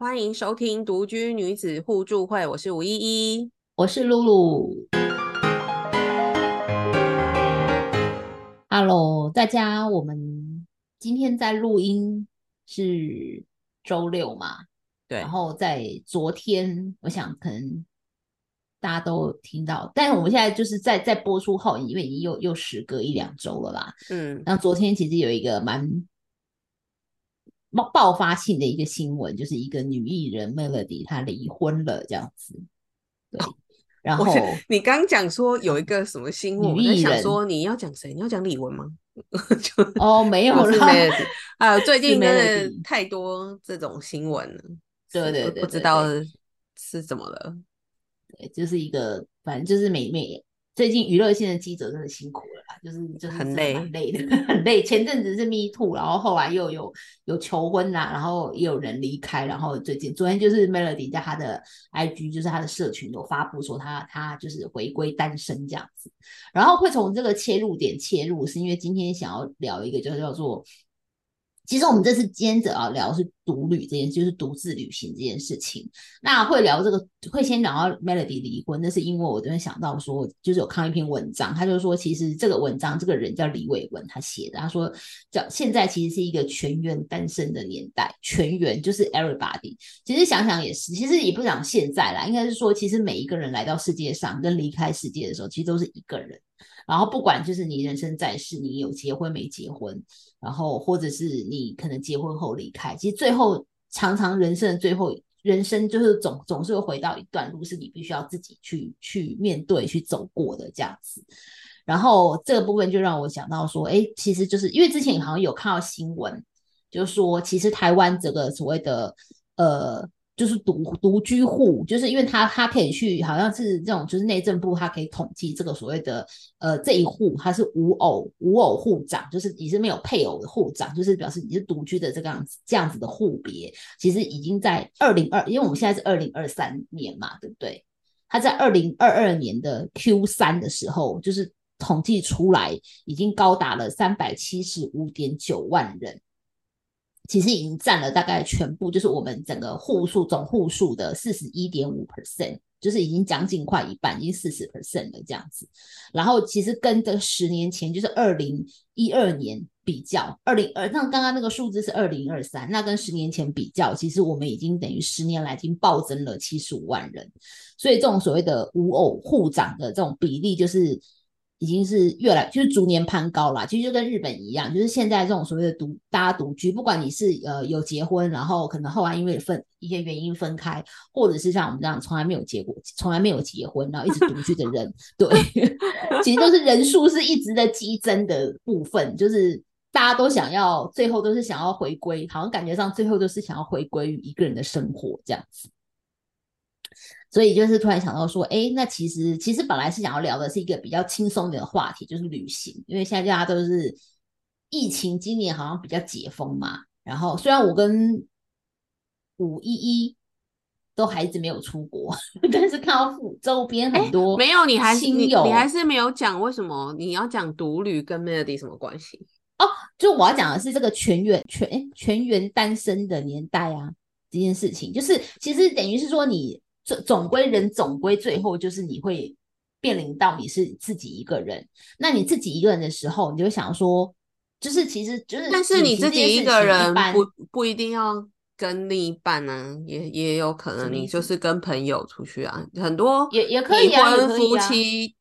欢迎收听独居女子互助会，我是吴依依，我是露露。Hello，大家，我们今天在录音是周六嘛？对。然后在昨天，我想可能大家都听到，但是我们现在就是在在播出后，因为已经又又时隔一两周了吧？嗯。那昨天其实有一个蛮。爆爆发性的一个新闻，就是一个女艺人 Melody 她离婚了这样子。对，然后你刚讲说有一个什么新闻，女艺人说你要讲谁？你要讲李玟吗？就哦，没有了。啊，最近真的太多这种新闻了。对对对，不知道是怎么了。对，就是一个，反正就是每每。最近娱乐线的记者真的辛苦了啦，就是就是很累，很累的，很累。前阵子是 Me Too，然后后来又有有求婚呐，然后也有人离开，然后最近昨天就是 Melody 在他的 IG，就是他的社群有发布说他他就是回归单身这样子，然后会从这个切入点切入，是因为今天想要聊一个就叫做。其实我们这次今天主要聊是独旅这件事，就是独自旅行这件事情。那会聊这个，会先聊到 Melody 离婚，那是因为我这边想到说，就是有看一篇文章，他就说，其实这个文章这个人叫李伟文，他写的，他说叫现在其实是一个全员单身的年代，全员就是 everybody。其实想想也是，其实也不讲现在啦，应该是说，其实每一个人来到世界上跟离开世界的时候，其实都是一个人。然后不管就是你人生在世，你有结婚没结婚，然后或者是你可能结婚后离开，其实最后常常人生的最后，人生就是总总是会回到一段路，是你必须要自己去去面对去走过的这样子。然后这个部分就让我想到说，哎，其实就是因为之前好像有看到新闻，就是说其实台湾这个所谓的呃。就是独独居户，就是因为他他可以去，好像是这种，就是内政部他可以统计这个所谓的呃这一户他是无偶无偶户长，就是你是没有配偶的户长，就是表示你是独居的这个样子这样子的户别，其实已经在二零二，因为我们现在是二零二三年嘛，对不对？他在二零二二年的 Q 三的时候，就是统计出来已经高达了三百七十五点九万人。其实已经占了大概全部，就是我们整个户数总户数的四十一点五 percent，就是已经将近快一半，已经四十 percent 了这样子。然后其实跟这十年前，就是二零一二年比较，二零二那刚刚那个数字是二零二三，那跟十年前比较，其实我们已经等于十年来已经暴增了七十五万人。所以这种所谓的无偶户长的这种比例，就是。已经是越来就是逐年攀高了，其实就跟日本一样，就是现在这种所谓的独大家独居，不管你是呃有结婚，然后可能后来因为分一些原因分开，或者是像我们这样从来没有结过，从来没有结婚，然后一直独居的人，对，其实都是人数是一直在激增的部分，就是大家都想要最后都是想要回归，好像感觉上最后都是想要回归于一个人的生活这样子。所以就是突然想到说，哎，那其实其实本来是想要聊的是一个比较轻松的话题，就是旅行，因为现在大家都是疫情，今年好像比较解封嘛。然后虽然我跟五一一都还一直没有出国，但是看到周边很多没有，你还是你你还是没有讲为什么你要讲独旅跟 Melody 什么关系？哦，就我要讲的是这个全员全全员单身的年代啊，这件事情就是其实等于是说你。总总归人总归最后就是你会面临到你是自己一个人，那你自己一个人的时候，你就想说，就是其实就是，但是你自己一个人不不一定要跟另一半呢，也也有可能你就是跟朋友出去啊，很多也也可以啊，夫妻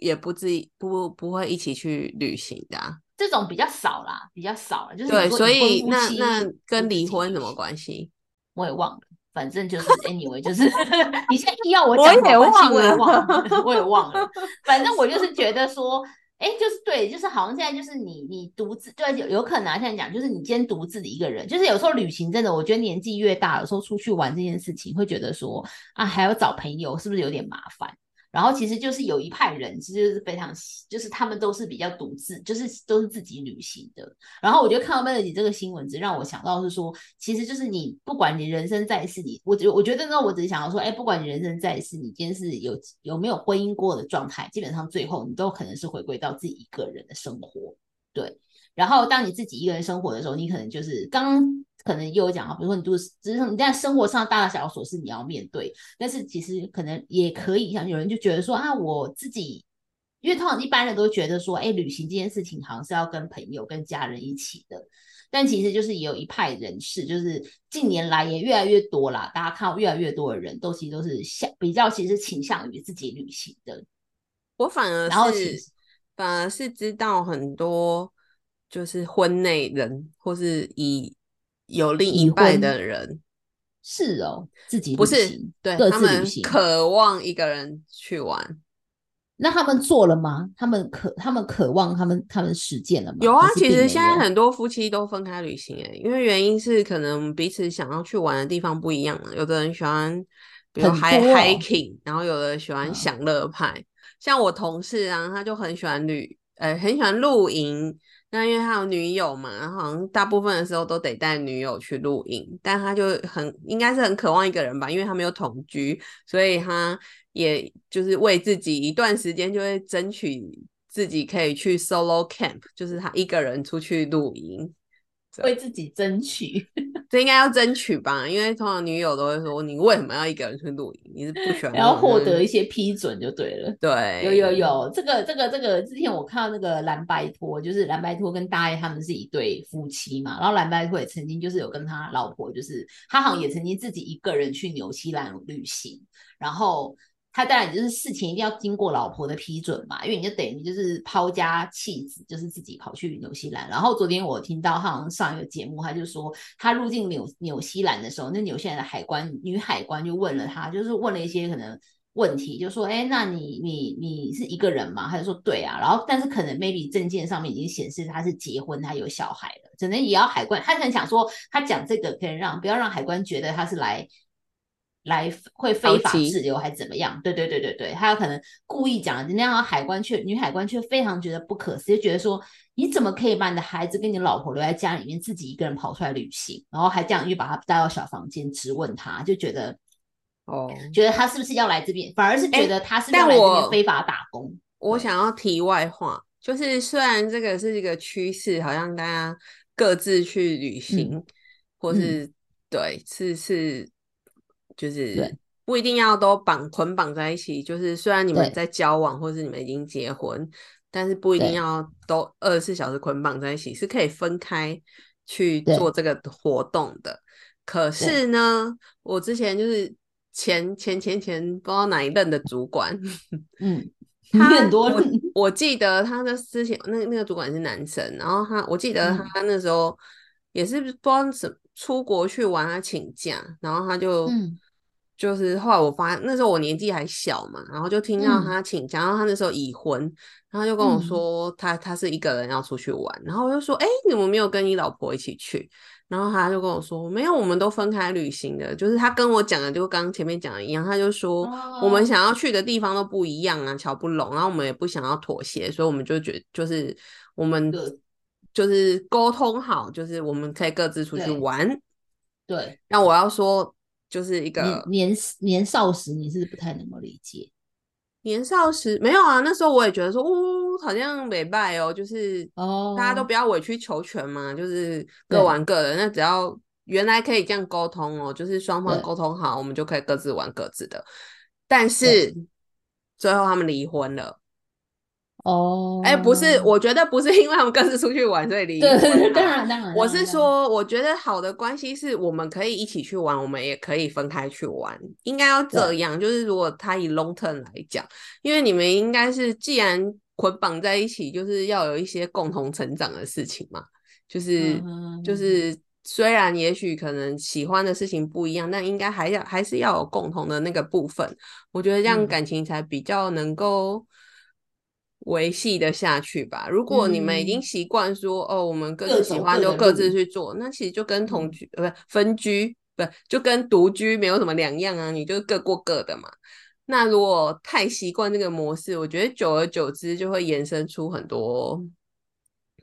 也不自不不会一起去旅行的，这种比较少啦，比较少了，就是对，所以那那跟离婚什么关系？我也忘了。反正就是 anyway，就是 你现在要我讲，我也忘了，我也忘了。反正我就是觉得说，哎，就是对，就是好像现在就是你你独自，对，有有可能啊现在讲，就是你今天独自的一个人，就是有时候旅行真的，我觉得年纪越大，有时候出去玩这件事情，会觉得说啊，还要找朋友，是不是有点麻烦？然后其实就是有一派人，其实是非常，就是他们都是比较独自，就是都是自己旅行的。然后我就看到 Melody 这个新闻，只让我想到是说，其实就是你不管你人生在世，你我觉我觉得呢，我只是想要说，哎，不管你人生在世，你今天是有有没有婚姻过的状态，基本上最后你都可能是回归到自己一个人的生活，对。然后当你自己一个人生活的时候，你可能就是刚可能又有讲啊，比如说你都是只是你在生活上大大小小琐事你要面对，但是其实可能也可以像有人就觉得说啊，我自己，因为通常一般人都觉得说，哎，旅行这件事情好像是要跟朋友、跟家人一起的，但其实就是也有一派人士，就是近年来也越来越多啦，大家看到越来越多的人都其实都是向比较其实倾向于自己旅行的。我反而是反而是知道很多就是婚内人或是以。有另一半的人是哦，自己不是对他们渴望一个人去玩，那他们做了吗？他们渴他们渴望他们他们实践了吗？有啊，其实现在很多夫妻都分开旅行诶，因为原因是可能彼此想要去玩的地方不一样嘛。有的人喜欢比如 hiking，然后有的喜欢享乐派。像我同事啊，他就很喜欢旅，呃，很喜欢露营。那因为他有女友嘛，然后好像大部分的时候都得带女友去露营，但他就很应该是很渴望一个人吧，因为他没有同居，所以他也就是为自己一段时间就会争取自己可以去 solo camp，就是他一个人出去露营。为自己争取，这应该要争取吧？因为通常女友都会说：“你为什么要一个人去露营？你是不喜欢？”然后获得一些批准就对了。对，有有有，这个这个这个，之前我看到那个蓝白托，就是蓝白托跟大爷他们是一对夫妻嘛。然后蓝白托也曾经就是有跟他老婆，就是他好像也曾经自己一个人去纽西兰旅行，然后。他当然就是事情一定要经过老婆的批准嘛，因为你就等于就是抛家弃子，就是自己跑去纽西兰。然后昨天我听到他好像上一个节目，他就说他入境纽纽西兰的时候，那纽西兰的海关女海关就问了他，就是问了一些可能问题，就说：“哎，那你你你是一个人吗？”他就说：“对啊。”然后但是可能 maybe 证件上面已经显示他是结婚，他有小孩了，可能也要海关。他很想说，他讲这个可以让不要让海关觉得他是来。来会非法滞留还怎么样？对对对对对，他有可能故意讲那样，海关却女海关却非常觉得不可思议，觉得说你怎么可以把你的孩子跟你老婆留在家里面，自己一个人跑出来旅行，然后还这样又把他带到小房间质问他，就觉得哦，觉得他是不是要来这边，反而是觉得他是要来这边非法打工。我想要题外话，就是虽然这个是一个趋势，好像大家各自去旅行，或是对，是是。就是不一定要都绑捆绑在一起，就是虽然你们在交往，或是你们已经结婚，但是不一定要都二十四小时捆绑在一起，是可以分开去做这个活动的。可是呢，我之前就是前前前前不知道哪一任的主管，嗯，他很多，我记得他的之前那那个主管是男生，然后他我记得他那时候也是不知道什出国去玩，他请假，然后他就。就是后来我发那时候我年纪还小嘛，然后就听到他请假，然后他那时候已婚，然后就跟我说他他是一个人要出去玩，然后我就说哎，你怎么没有跟你老婆一起去？然后他就跟我说没有，我们都分开旅行的。就是他跟我讲的，就刚前面讲的一样，他就说我们想要去的地方都不一样啊，瞧不拢，然后我们也不想要妥协，所以我们就觉就是我们就是沟通好，就是我们可以各自出去玩。对，那我要说。就是一个年年少时，你是不太能够理解。年少时没有啊，那时候我也觉得说，哦，好像没败哦，就是哦，大家都不要委曲求全嘛，就是各玩各的。那只要原来可以这样沟通哦，就是双方沟通好，我们就可以各自玩各自的。但是最后他们离婚了。哦，哎，不是，我觉得不是因为他们各自出去玩所以离婚。当然当然，我是说，我觉得好的关系是我们可以一起去玩，我们也可以分开去玩，应该要这样。就是如果他以 long term 来讲，因为你们应该是既然捆绑在一起，就是要有一些共同成长的事情嘛。就是就是虽然也许可能喜欢的事情不一样，但应该还要还是要有共同的那个部分。我觉得这样感情才比较能够。维系的下去吧。如果你们已经习惯说哦，我们各自喜欢就各自去做，那其实就跟同居呃不分居不就跟独居没有什么两样啊，你就各过各的嘛。那如果太习惯这个模式，我觉得久而久之就会延伸出很多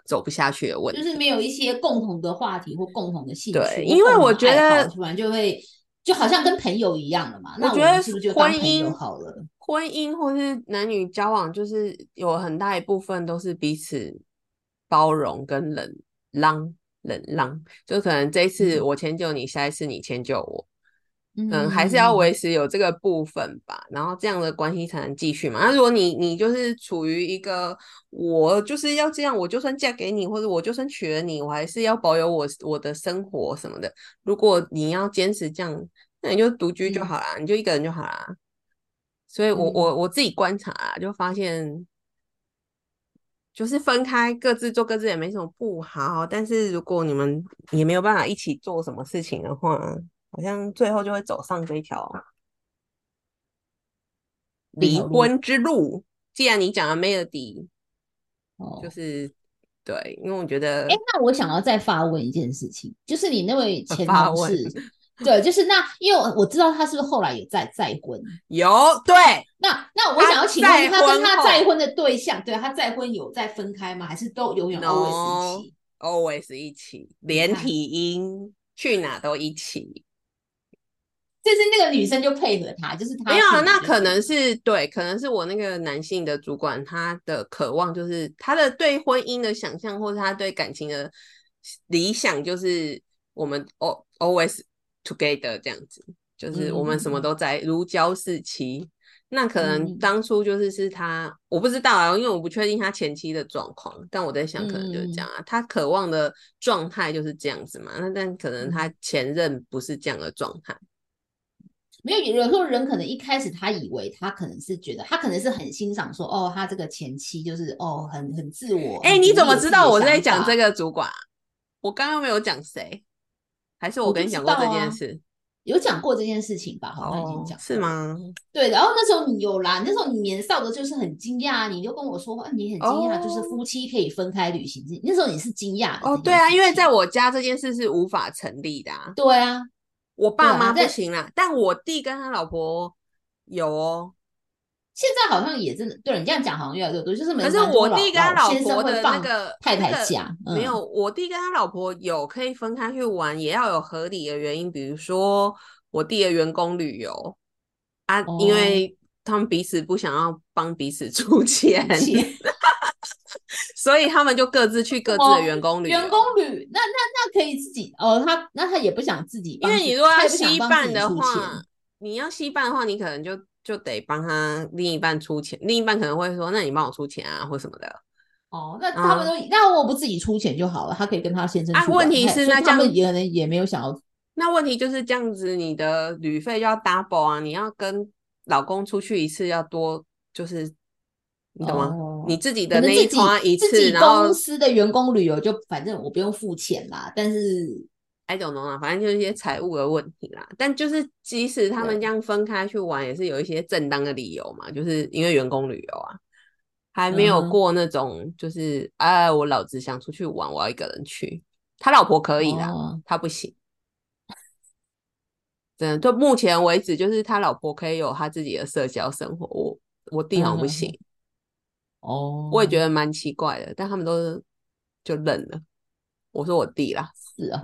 走不下去的问题，就是没有一些共同的话题或共同的兴趣。对，因为我觉得突然就会就好像跟朋友一样了嘛。那我觉得是不是就婚姻好了？婚姻或是男女交往，就是有很大一部分都是彼此包容跟忍让、忍让，就可能这一次嗯我迁就你，下一次你迁就我，嗯嗯，还是要维持有这个部分吧，然后这样的关系才能继续嘛。那如果你你就是处于一个我就是要这样，我就算嫁给你，或者我就算娶了你，我还是要保有我我的生活什么的。如果你要坚持这样，那你就独居就嗯好啦，你就一个人就好啦。所以我我我自己观察啊，就发现。就是分开各自做各自也没什么不好，但是如果你们也没有办法一起做什么事情的话，好像最后就会走上这一条离婚之路。既然你讲了 Melody，哦就是对，因为我觉得哎，那我想要再发问一件事情，就是你那位前同事，对，就是那，因为我知道他是不是后来有再再婚？有对那那我想要请问，再他跟他再婚的对象，对他再婚有再分开吗？还是都永远 always 一起？always 一起，连看体婴去哪都一起。就是那个女生就配合他，就是他没有啊，那可能是对，可能是我那个男性的主管，他的渴望就是他的对婚姻的想象，或者他对感情的理想，就是我们 al always together 这样子，就是我们什么嗯都在，如胶似漆。那可能嗯当初就是是他，我不知道啊，因为我不确定他前期的状况，但我在想，可能就是这样啊，他渴望的状态就是这样子嘛。那但可能他前任不是这样的状态。没有，有时候人可能一开始他以为他可能是觉得他可能是很欣赏说哦，他这个前妻就是哦很很自我。哎、很你怎么知道我在讲这？个主管啊？我刚刚没有讲谁，还是我跟你讲过这件事？有讲过这件事情吧？好像已经哦讲，是？吗？对，然后那时候你有啦，那时候你年少的就是很惊讶，你就跟我说，啊、你很惊讶，就是哦夫妻可以分开旅行。那时候你是惊讶哦，对啊，因为在我家这件事是无法成立的啊。对啊，我爸妈不行啦，但我弟跟他老婆有哦。现在好像也真的，对你这样讲好像越来越多，就是可是我弟跟他老婆的那个太那个太假，嗯没有，我弟跟他老婆有可以分开去玩，也要有合理的原因，比如说我弟的员工旅游啊，因哦为他们彼此不想要帮彼此出钱，钱所以他们就各自去各自的员工旅游。员工旅，那那那可以自己哦，他那他也不想自己因为你如果要稀办的话，你要稀办的话，你可能就就得帮他另一半出钱，另一半可能会说，那你帮我出钱啊，或什么的。哦，那他们都、那我不自己出钱就好了，他可以跟他先生啊去玩问题是那这样他们也可能也没有想要那问题就是这样子，你的旅费就要 double 啊！你要跟老公出去一次要多，就是你懂吗？哦你自己的那一可能自己团一次，然后公司的员工旅游就反正我不用付钱啦，但是 I don't know 啦，反正就是一些财务的问题啦。但就是即使他们对这样分开去玩，也是有一些正当的理由嘛，就是因为员工旅游啊，还没有过那种就是哎，我老子想出去玩，我要一个人去。他老婆可以啦，哦他不行。真的，就目前为止，就是他老婆可以有他自己的社交生活，我我弟好像不行，哦，我也觉得蛮奇怪的，但他们都是就认了。我说我弟啦，是啊，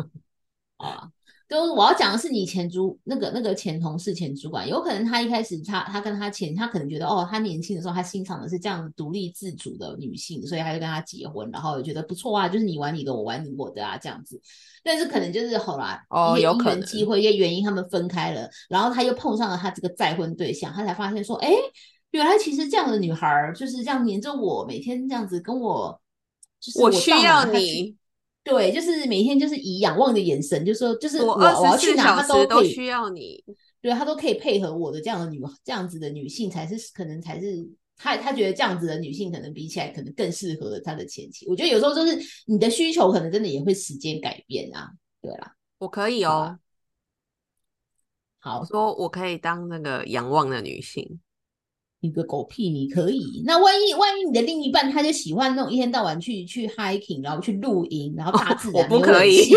啊，就我要讲的是你前主那个那个前同事前主管，有可能他一开始他他跟他前他可能觉得哦，他年轻的时候他欣赏的是这样独立自主的女性，所以他就跟她结婚，然后也觉得不错啊，就是你玩你的，我玩我的啊这样子。但是可能就是后来哦有可能机会、一些原因，他们分开了，然后他又碰上了他这个再婚对象，他才发现说，哎，原来其实这样的女孩儿就是这样黏着我，每天这样子跟我，就是我我需要你，对，就是每天就是以仰望的眼神，就说就是我我要去哪，他时都可以，需要你。对他都可以配合我的这样的女这样子的女性才是可能才是他他觉得这样子的女性可能比起来可能更适合他的前妻。我觉得有时候就是你的需求可能真的也会时间改变啊。对啦，我可以哦好啊，好我，说我可以当那个仰望的女性。你个狗屁，你可以。那万一万一你的另一半他就喜欢那种一天到晚去去 hiking，然后去露营，然后大自 我然没有不可以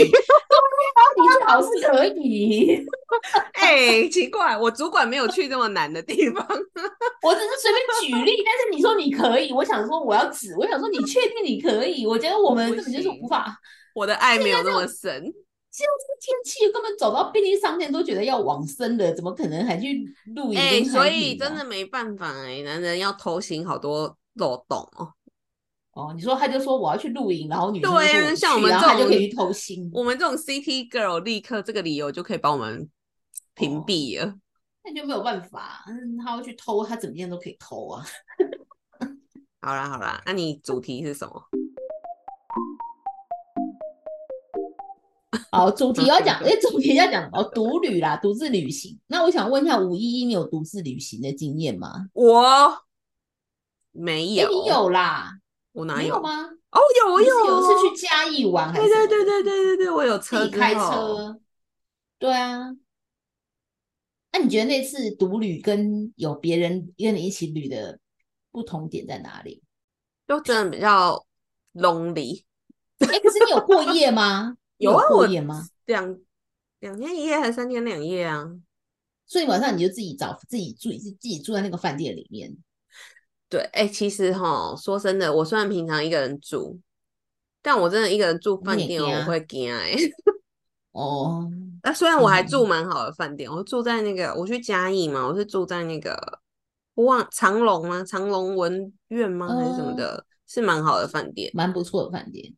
你最好是可以。哎、奇怪，我主管没有去这么难的地方。我只是随便举例，但是你说你可以，我想说我要指，我想说你确定你可以？我觉得我们根本就是无法。我的爱没有那么深。现在这个天气根本走到便利商店都觉得要往生了，怎么可能还去露营哎、跟所以啊真的没办法哎、男人要偷心好多漏洞哦。哦，你说他就说我要去露营，然后女生就对啊像我们这种就可以去偷腥，我们这种 City Girl 立刻这个理由就可以把我们屏哦蔽了。那就没有办法，嗯，他要去偷，他怎么样都可以偷啊。好啦好啦，那你主题是什么？好，主题要讲，哎，主题要讲哦，独旅啦，独自旅行。那我想问一下，五一一你有独自旅行的经验吗？我没哎，有，你有啦，我哪有？吗？哦，有我有，有一次去嘉义玩还对？对对对对对对，我有车之自己开车。对啊。那你觉得那次独旅跟有别人跟你一起旅的不同点在哪里？就真的比较 lonely。哎，可是你有过夜吗？你有啊，我演吗？两两天一夜还是三天两夜啊？所以晚上你就自己找自己住，自己住在那个饭店里面。对，哎、其实哈，说真的，我虽然平常一个人住，但我真的一个人住饭店，我会惊哎、哦，那虽然我还嗯住蛮好的饭店，我住在那个我去嘉义嘛，我是住在那个我忘长隆吗？长隆文苑吗？还是什么嗯的？是蛮好的饭店，蛮不错的饭店，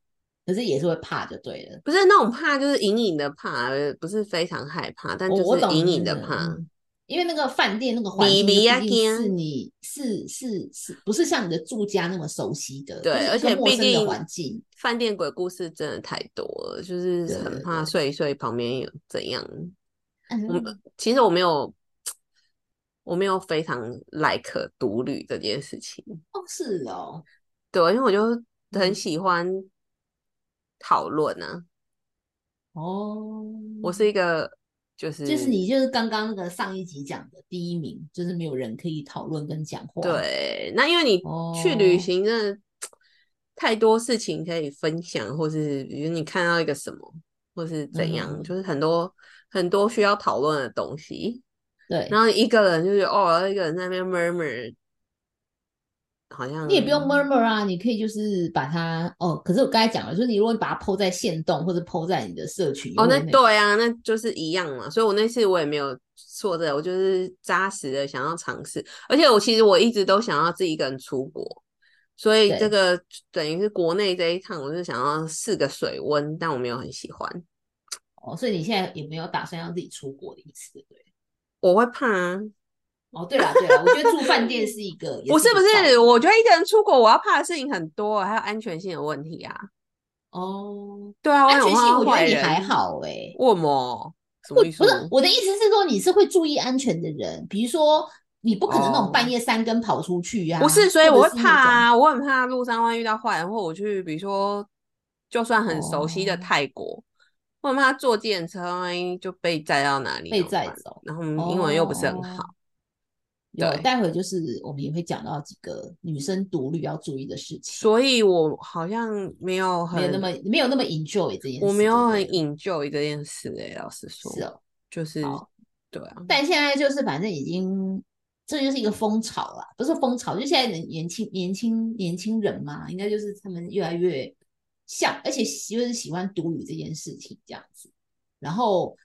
可是也是会怕就对了。不是那种怕，就是隐隐的怕，呃不是非常害怕，但就是隐隐的怕。嗯因为那个饭店那个环迷境是你是是是不是像你的住家那么熟悉的，对，而且陌生的毕竟环境。饭店鬼故事真的太多了，就是很怕对睡一睡旁边有怎样。我其实我没有，我没有非常 like 独旅这件事情。哦，是哦，对，因为我就很嗯喜欢讨论呢。哦，我是一个就是就是你就是刚刚那个上一集讲的第一名，就是没有人可以讨论跟讲话。，对，那因为你去旅哦行真的太多事情可以分享，或是比如你看到一个什么，或是怎样，嗯就是很多很多需要讨论的东西。对，然后一个人就是哦，一个人在那边 murmur，好像你也不用 murmur 啊，你可以就是把它哦。可是我刚才讲了，就是你如果你把它 PO 在线动或者 PO 在你的社群，哦，那对啊，那就是一样嘛。所以我那次我也没有错的，我就是扎实的想要尝试，而且我其实我一直都想要自己一个人出国，所以对这个等于是国内这一趟，我是想要试个水温，但我没有很喜欢，哦，所以你现在也没有打算要自己出国的意思，对？我会怕啊。哦，对了对了，我觉得住饭店是一个，也不是不是，我觉得一个人出国，我要怕的事情很多，还有安全性的问题啊。哦，对啊，安全性我觉得你还好哎、为什么？什不么意思？不是我的意思是说你是会注意安全的人，比如说你不可能那种哦半夜三更跑出去呀、不是，所以我会怕啊，我很怕路上万一遇到坏人，或我去，比如说，就算很熟悉的哦泰国，我很怕坐电车，万一就被载到哪里被载走然后英文又不是很好，哦有，对待会就是我们也会讲到几个女生独立要注意的事情，所以我好像没有很没有那么没有那么 enjoy 这件事，我没有很 enjoy 这件事诶、老实说，是哦，就是对啊，但现在就是反正已经，这就是一个风潮啦，不是风潮，就现在的年轻年轻年轻人嘛，应该就是他们越来越像，而且喜就是喜欢独旅这件事情这样子。然后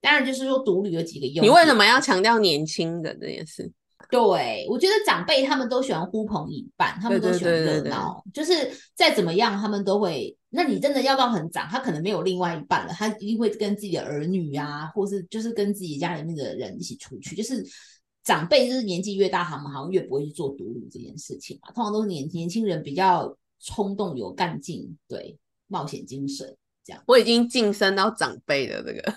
当然就是说独旅有几个优，你为什么要强调年轻人这件事？对，我觉得长辈他们都喜欢呼朋引伴，他们都喜欢热闹，就是再怎么样，他们都会。那你真的要到很长，他可能没有另外一半了，他一定会跟自己的儿女啊，或是就是跟自己家里面的人一起出去。就是长辈就是年纪越大，他们好像越不会去做独旅这件事情嘛。通常都是年年轻人比较冲动、有干劲，对冒险精神这样。我已经晋升到长辈的这个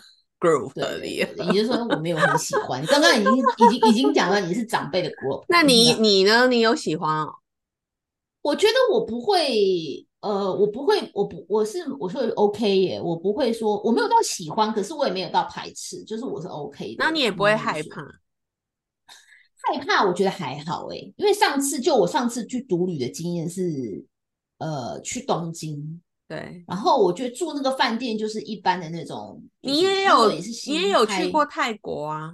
对里了。对对，也就是说我没有很喜欢。刚刚已经已经已经讲了你是长辈的 group，那你你呢？你有喜欢哦？我觉得我不会，呃，我不会，我不，我是我是 OK 耶，我不会说我没有到喜欢，可是我也没有到排斥，就是我是 OK 的。那你也不会害怕？害怕，我觉得还好哎，因为上次就我上次去独旅的经验是，呃，去东京，对，然后我觉得住那个饭店就是一般的那种，你也有你也有去过泰国啊？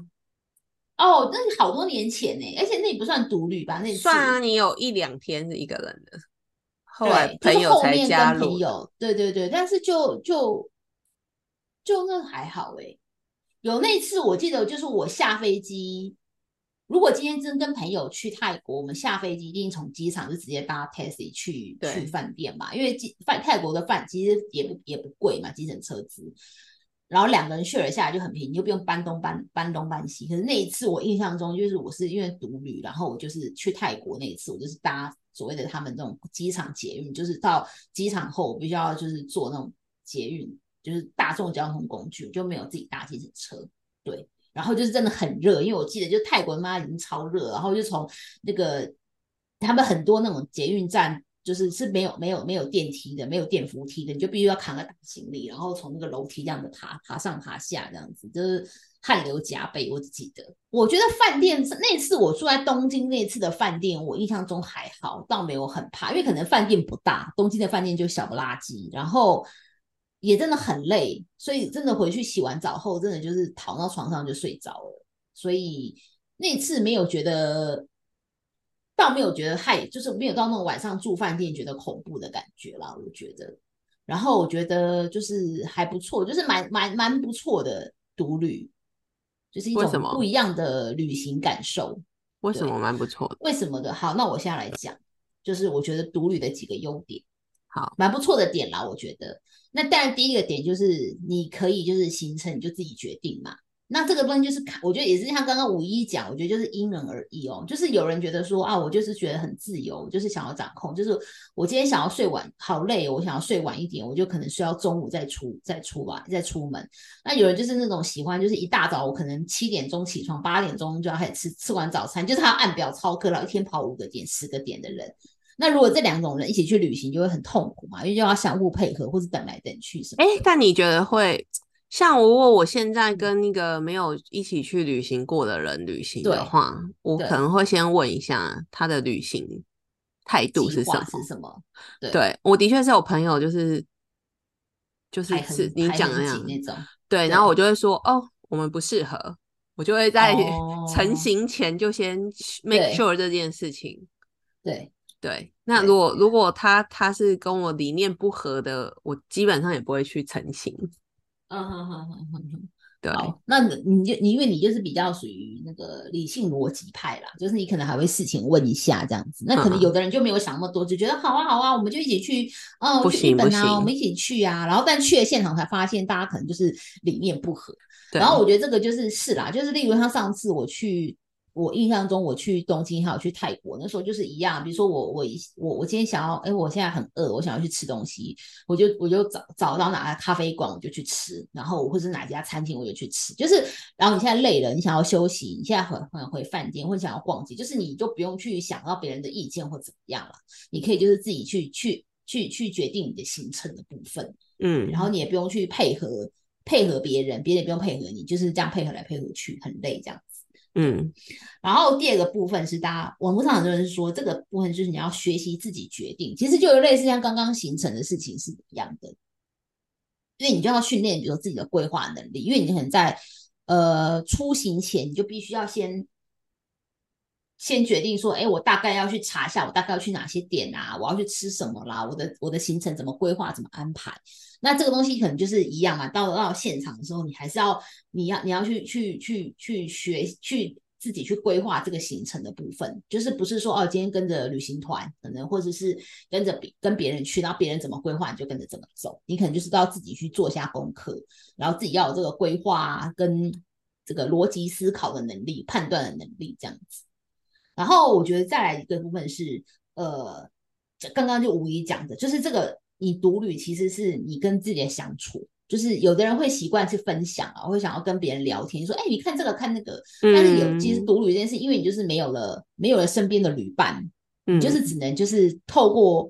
哦，那是好多年前呢，而且那也不算独旅吧，那算啊，你有一两天是一个人的，后来对，就是朋友才加朋友，对对对，但是就就就那还好哎、有那次我记得就是我下飞机，如果今天真跟朋友去泰国，我们下飞机一定从机场就直接搭 taxi 去去饭店嘛，因为饭泰国的饭其实也不也不贵嘛，计程车资，然后两个人 share 下来就很便宜，你就不用搬东搬搬东搬西。可是那一次我印象中就是我是因为独旅，然后我就是去泰国那一次，我就是搭所谓的他们这种机场捷运，就是到机场后我必须要就是坐那种捷运，就是大众交通工具，就没有自己搭计程车，对。然后就是真的很热，因为我记得就泰国妈已经超热，然后就从那个他们很多那种捷运站，就是是没有没有没有电梯的，没有电扶梯的，你就必须要扛个大行李，然后从那个楼梯这样的爬爬上爬下这样子，就是汗流浃背。我只记得，我觉得饭店那次我住在东京那次的饭店，我印象中还好，倒没有很怕，因为可能饭店不大，东京的饭店就小不拉几，然后。也真的很累，所以真的回去洗完澡后，真的就是躺到床上就睡着了。所以那次没有觉得，倒没有觉得害，就是没有到那种晚上住饭店觉得恐怖的感觉啦。我觉得，然后我觉得就是还不错，就是蛮蛮蛮不错的独旅，就是一种不一样的旅行感受。为什么蛮不错的？为什么的？好，那我现在来讲，就是我觉得独旅的几个优点。好，蛮不错的点啦，我觉得。那当然，第一个点就是你可以就是行程你就自己决定嘛。那这个东西就是看，我觉得也是像刚刚五一讲，我觉得就是因人而异哦。就是有人觉得说啊，我就是觉得很自由，就是想要掌控，就是我今天想要睡晚，好累，我想要睡晚一点，我就可能需要中午再出再出来再出门。那有人就是那种喜欢，就是一大早我可能七点钟起床，八点钟就要开始吃，吃完早餐就是他要按表操课了，一天跑五个点、十个点的人。那如果这两种人一起去旅行，就会很痛苦嘛，因为就要相互配合，或者等来等去什么。哎，但你觉得会像如果我现在跟那个没有一起去旅行过的人旅行的话，我可能会先问一下他的旅行态度是什么？是什么？对，我的确是有朋友，就是就是是你讲的那种，对，然后我就会说哦，我们不适合，我就会在 成型前就先 make sure 这件事情，对。对，那如果如果他他是跟我理念不合的，我基本上也不会去澄清。嗯哼哼哼哼哼，对。那你就你因为你就是比较属于那个理性逻辑派啦，就是你可能还会事情问一下这样子。那可能有的人就没有想那么多，就觉得好啊好啊，我们就一起去，哦，去日本啊，我们一起去啊。然后但去了现场才发现，大家可能就是理念不合。然后我觉得这个就是是啦，就是例如像上次我去。我印象中，我去东京还有去泰国，那时候就是一样。比如说，我我我我今天想要，哎，我现在很饿，我想要去吃东西，我就我就找找到哪个咖啡馆，我就去吃，然后或者哪家餐厅，我就去吃。就是，然后你现在累了，你想要休息，你现在很很回饭店，或者想要逛街，就是你就不用去想到别人的意见或怎么样了，你可以就是自己去去去去决定你的行程的部分，嗯，然后你也不用去配合配合别人，别人也不用配合你，就是这样配合来配合去，很累这样。嗯，然后第二个部分是，大家网络上很多人说，这个部分就是你要学习自己决定，其实就类似像刚刚形成的事情是一样的，因为你就要训练，比如说自己的规划能力，因为你可能在呃出行前，你就必须要先。先决定说，哎，我大概要去查一下，我大概要去哪些点啊？我要去吃什么啦？我的我的行程怎么规划？怎么安排？那这个东西可能就是一样嘛。到到现场的时候，你还是要你要你要去去去去学去自己去规划这个行程的部分，就是不是说哦，今天跟着旅行团，可能或者是跟着别跟别人去，然后别人怎么规划你就跟着怎么走。你可能就是都要自己去做一下功课，然后自己要有这个规划跟这个逻辑思考的能力、判断的能力这样子。然后我觉得再来一个部分是，呃，刚刚就无疑讲的，就是这个你独旅其实是你跟自己的相处，就是有的人会习惯去分享啊，会想要跟别人聊天，说，哎，你看这个看那个，但是有其实独旅这件事，因为你就是没有了没有了身边的旅伴，嗯，就是只能就是透过，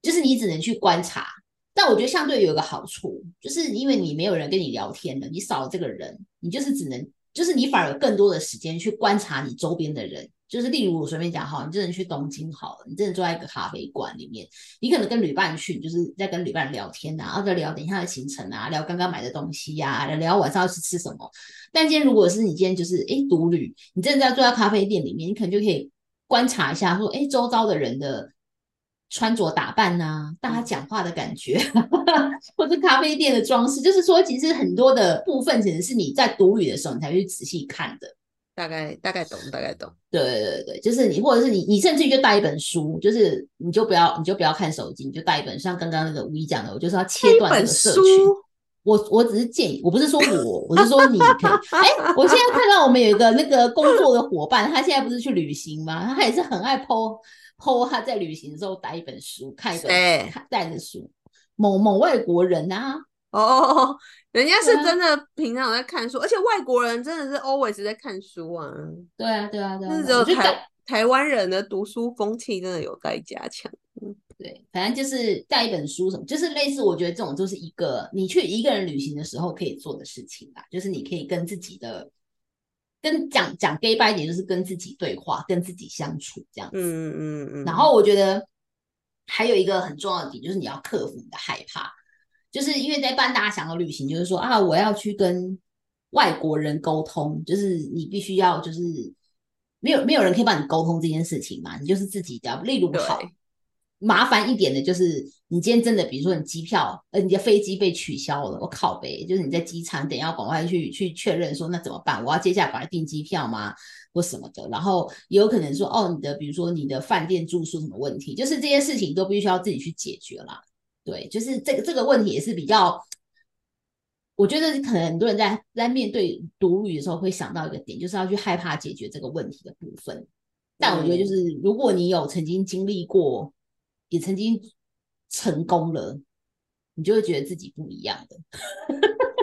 就是你只能去观察，但我觉得相对有一个好处，就是因为你没有人跟你聊天了，你少了这个人，你就是只能，就是你反而有更多的时间去观察你周边的人。就是例如我随便讲哈，你真的去东京好了，你真的坐在一个咖啡馆里面，你可能跟旅伴去，就是在跟旅伴聊天呐，然后在聊等一下的行程啊，聊刚刚买的东西呀，聊晚上要去吃什么。但今天如果是你今天就是哎独旅，你真的在坐在咖啡店里面，你可能就可以观察一下，说哎周遭的人的穿着打扮呐，大家讲话的感觉，或者咖啡店的装饰，就是说其实很多的部分其实是你在独旅的时候你才去仔细看的。大概大概懂，大概懂。对对对，就是你，或者是你，你甚至于就带一本书，就是你就不要，你就不要看手机，你就带一本，像刚刚那个吴一讲的，我就是要切断这个社群。我我只是建议，我不是说我，我是说你可以。哎，我现在看到我们有一个那个工作的伙伴，他现在不是去旅行吗？他也是很爱 po po 他在旅行的时候带一本书，看一本带着书，某某外国人啊。哦，人家是真的平常在看书，而且外国人真的是 always 在看书啊。对啊，对啊，对啊。只有台台湾人的读书风气真的有待加强。对，反正就是带一本书什么，就是类似，我觉得这种就是一个你去一个人旅行的时候可以做的事情吧，就是你可以跟自己的，跟讲讲 gay 白一点，就是跟自己对话，跟自己相处这样子。嗯嗯嗯。然后我觉得还有一个很重要的点，就是你要克服你的害怕，就是因为在半大家想要旅行，就是说啊，我要去跟外国人沟通，就是你必须要就是没有没有人可以帮你沟通这件事情嘛，你就是自己的，例如好。麻烦一点的就是，你今天真的，比如说你机票，呃，你的飞机被取消了，我靠呗，就是你在机场等要赶快去去确认说那怎么办？我要接下来赶快订机票吗？或什么的？然后也有可能说，哦，你的比如说你的饭店住宿什么问题，就是这些事情都必须要自己去解决啦。对，就是这个这个问题也是比较，我觉得可能很多人在在面对独旅的时候会想到一个点，就是要去害怕解决这个问题的部分。但我觉得就是如果你有曾经经历过。也曾经成功了，你就会觉得自己不一样的。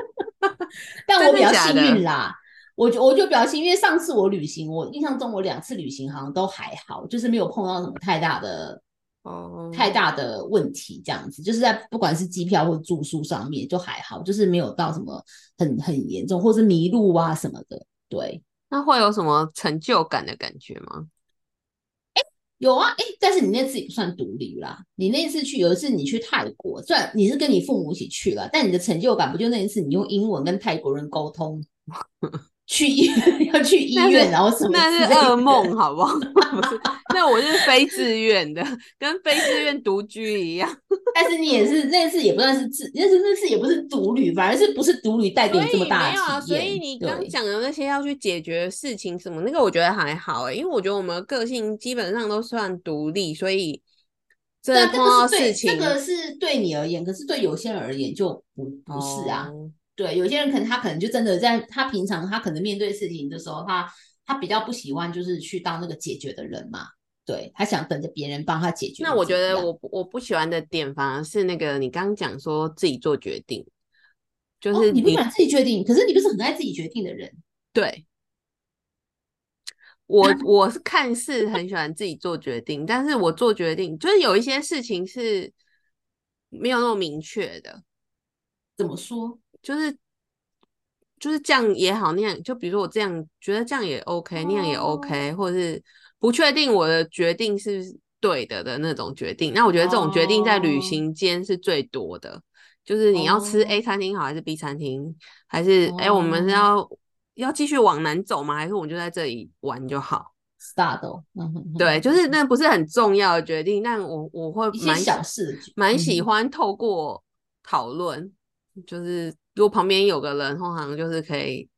但我比较幸运啦，我就我就比较幸运，因为上次我旅行，我印象中我两次旅行好像都还好，就是没有碰到什么太大的哦太大的问题，这样子就是在不管是机票或住宿上面就还好，就是没有到什么很很严重，或是迷路啊什么的。对，那会有什么成就感的感觉吗？有啊，哎，但是你那次也不算独立啦。你那次去有一次你去泰国，虽然你是跟你父母一起去了，但你的成就感不就那一次你用英文跟泰国人沟通？去医 要去医院，然后什么？那是噩梦，好不好？那我是非自愿的，跟非自愿独居一样。但是你也是那次也不算是自，那是那次也不是独旅，反而是不是独旅带给你这么大的体验。所以你刚讲的那些要去解决事情什么，那个我觉得还好哎，因为我觉得我们个性基本上都算独立，所以这碰到事情，这个是对你而言，可是对有些人而言就不不是啊。对，有些人可能他可能就真的在他平常他可能面对事情的时候，他他比较不喜欢就是去当那个解决的人嘛。对他想等着别人帮他解决。那我觉得我我不喜欢的点反而是那个你刚刚讲说自己做决定，就是你不想自己决定，可是你不是很爱自己决定的人。对，我我是看似很喜欢自己做决定，但是我做决定就是有一些事情是没有那么明确的。怎么说？就是就是这样也好，那样就比如说我这样觉得这样也 OK，那样也 OK，或者是不确定我的决定是对的的那种决定。那我觉得这种决定在旅行间是最多的，就是你要吃 A 餐厅好还是 B 餐厅，还是哎我们是要要继续往南走吗？还是我们就在这里玩就好？Start，对，就是那不是很重要的决定，但我我会蛮小事，蛮喜欢透过讨论，就是。如果旁边有个人，通常就是可以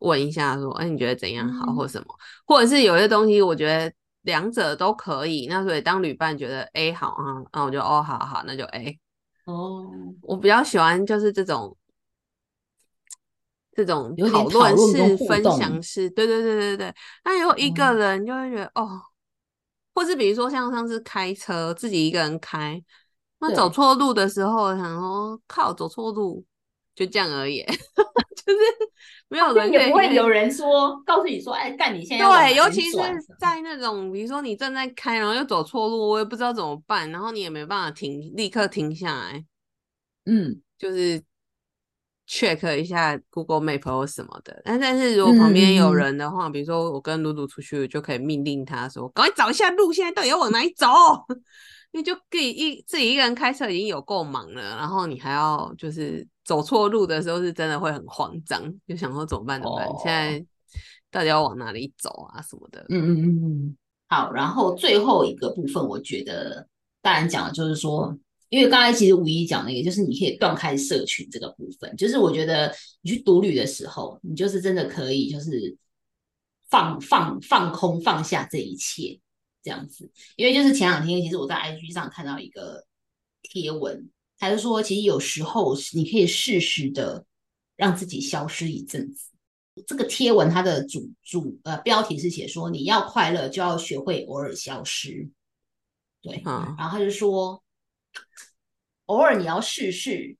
问一下，说：“哎，你觉得怎样好，或什么？或者是有些东西，我觉得两者都可以。那所以当旅伴觉得 A 好啊，那我就哦，好好，那就 A。哦，我比较喜欢就是这种这种讨论式、分享式，对对对对对。那有一个人就会觉得哦，或是比如说像上次开车自己一个人开，那走错路的时候，想说靠，走错路。就这样而已，就是没有人也不会有人说告诉你说，哎，干你现在对，尤其是在那种比如说你正在开，然后又走错路，我也不知道怎么办，然后你也没办法停，立刻停下来，嗯，就是 check 一下 Google Map 或什么的。但但是如果旁边有人的话，比如说我跟露露出去，就可以命令他说，赶快找一下路，现在到底要往哪里走？你就可以一自己一个人开车已经有够忙了，然后你还要就是走错路的时候是真的会很慌张，就想说怎么办？怎么办？现在到底要往哪里走啊？什么的？嗯嗯嗯嗯。好，然后最后一个部分，我觉得当然讲的就是说，因为刚才其实五一讲那个，就是你可以断开社群这个部分，就是我觉得你去独旅的时候，你就是真的可以就是。放放放空放下这一切这样子。因为就是前两天，其实我在 IG 上看到一个贴文，他就说，其实有时候你可以适时的让自己消失一阵子。这个贴文它的主主呃标题是写说，你要快乐就要学会偶尔消失。对，然后他就说，偶尔你要试试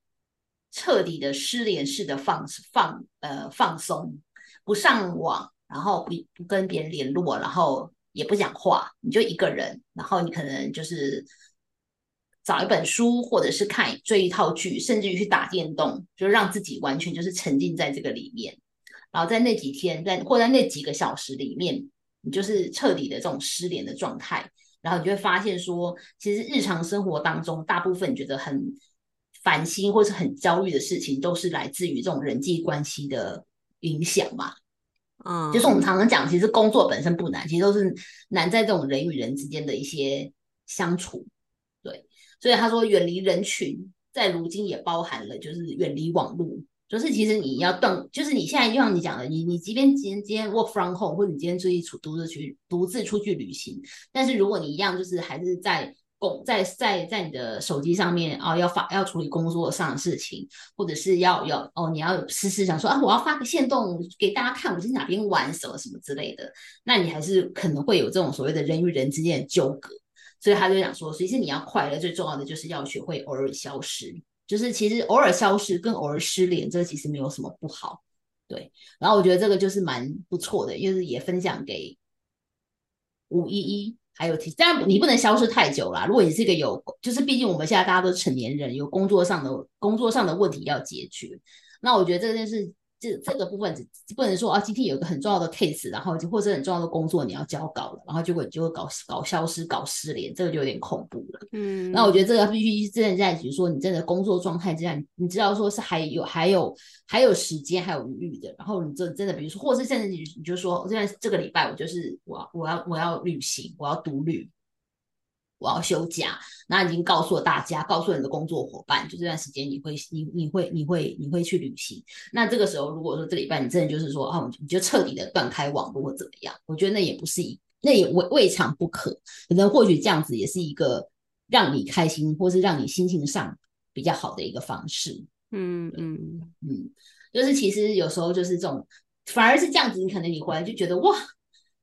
彻底的失联式的放放呃放松，不上网，然后不不跟别人联络，然后也不讲话，你就一个人，然后你可能就是找一本书，或者是看追一套剧，甚至于去打电动，就让自己完全就是沉浸在这个里面，然后在那几天，在或在那几个小时里面，你就是彻底的这种失联的状态。然后你就会发现，说其实日常生活当中，大部分你觉得很烦心或是很焦虑的事情，都是来自于这种人际关系的影响嘛。嗯，就是我们常常讲，其实工作本身不难，其实都是难在这种人与人之间的一些相处。对，所以他说，远离人群，在如今也包含了就是远离网络。就是其实你要断，就是你现在就像你讲的，你你即便今天今天 work from home，或者你今天自己出独自去独自出去旅行，但是如果你一样就是还是在在在在你的手机上面啊，要发要处理工作上的事情，或者是要要哦，你要时时想说啊，我要发个线动给大家看我在哪边玩什么什么之类的，那你还是可能会有这种所谓的人与人之间的纠葛，所以他就想说，其实你要快乐，最重要的就是要学会偶尔消失。就是其实偶尔消失跟偶尔失联，这其实没有什么不好，对。然后我觉得这个就是蛮不错的，就是也分享给五一一，还有当然你不能消失太久啦。如果你是一个有，就是毕竟我们现在大家都成年人，有工作上的工作上的问题要解决，那我觉得这件事。这这个部分只不能说啊，今天有一个很重要的 case，然后或者很重要的工作你要交稿了，然后结果你就会搞搞消失、搞失联，这个就有点恐怖了。嗯，那我觉得这个必须真的在，比如说你真的工作状态这样，你知道说是还有还有还有时间还有余裕的，然后你这真的比如说，或者是甚至你你就说，现在这个礼拜我就是我我要我要旅行，我要独旅。我要休假，那已经告诉了大家，告诉你的工作伙伴，就这段时间你会你你会你会你会去旅行。那这个时候，如果说这礼拜你真的就是说哦，你就彻底的断开网络或怎么样，我觉得那也不是一，那也未未尝不可。可能或许这样子也是一个让你开心，或是让你心情上比较好的一个方式。嗯嗯嗯，就是其实有时候就是这种，反而是这样子，你可能你回来就觉得哇。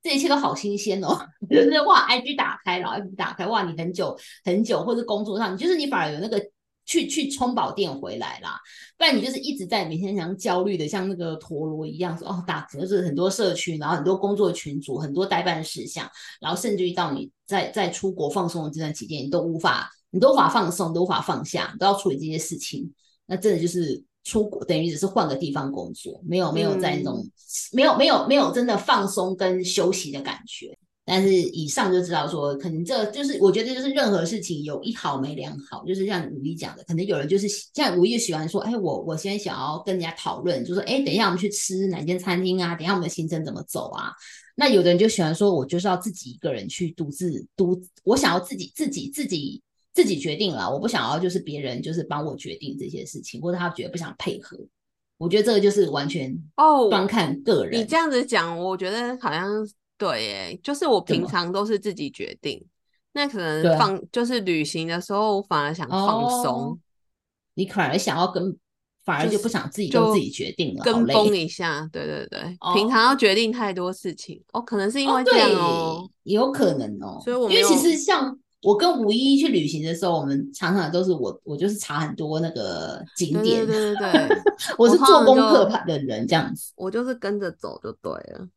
这一切都好新鲜哦，就是哇，IG 打开了，IG 打开，哇，你很久很久，或者工作上，就是你反而有那个去去充饱电回来啦，不然你就是一直在每天像焦虑的，像那个陀螺一样，说哦，打折是很多社区，然后很多工作群组，很多代办事项，然后甚至于到你在在出国放松的这段期间，你都无法，你都无法放松，都无法放下，都要处理这些事情，那真的就是。出国等于只是换个地方工作，没有没有在那种没有没有没有真的放松跟休息的感觉。但是以上就知道说，可能这就是我觉得就是任何事情有一好没两好，就是像武一讲的，可能有人就是像武一喜欢说，哎，我我现在想要跟人家讨论，就说，哎，等一下我们去吃哪间餐厅啊？等一下我们的行程怎么走啊？那有的人就喜欢说，我就是要自己一个人去独自独，我想要自己自己自己。自己决定了，我不想要就是别人就是帮我决定这些事情，或者他觉得不想配合，我觉得这个就是完全哦，端看个人。你这样子讲，我觉得好像对耶，就是我平常都是自己决定，那可能放就是旅行的时候，我反而想放松，你反而想要跟，反而就不想自己就自己决定了，跟风一下，对对对，平常要决定太多事情，哦，可能是因为这样哦，有可能哦，所以我因为其实像。我跟五一去旅行的时候，我们常常都是我，我就是查很多那个景点，对对对，我是做功课派的人，这样子，我就是跟着走就对了，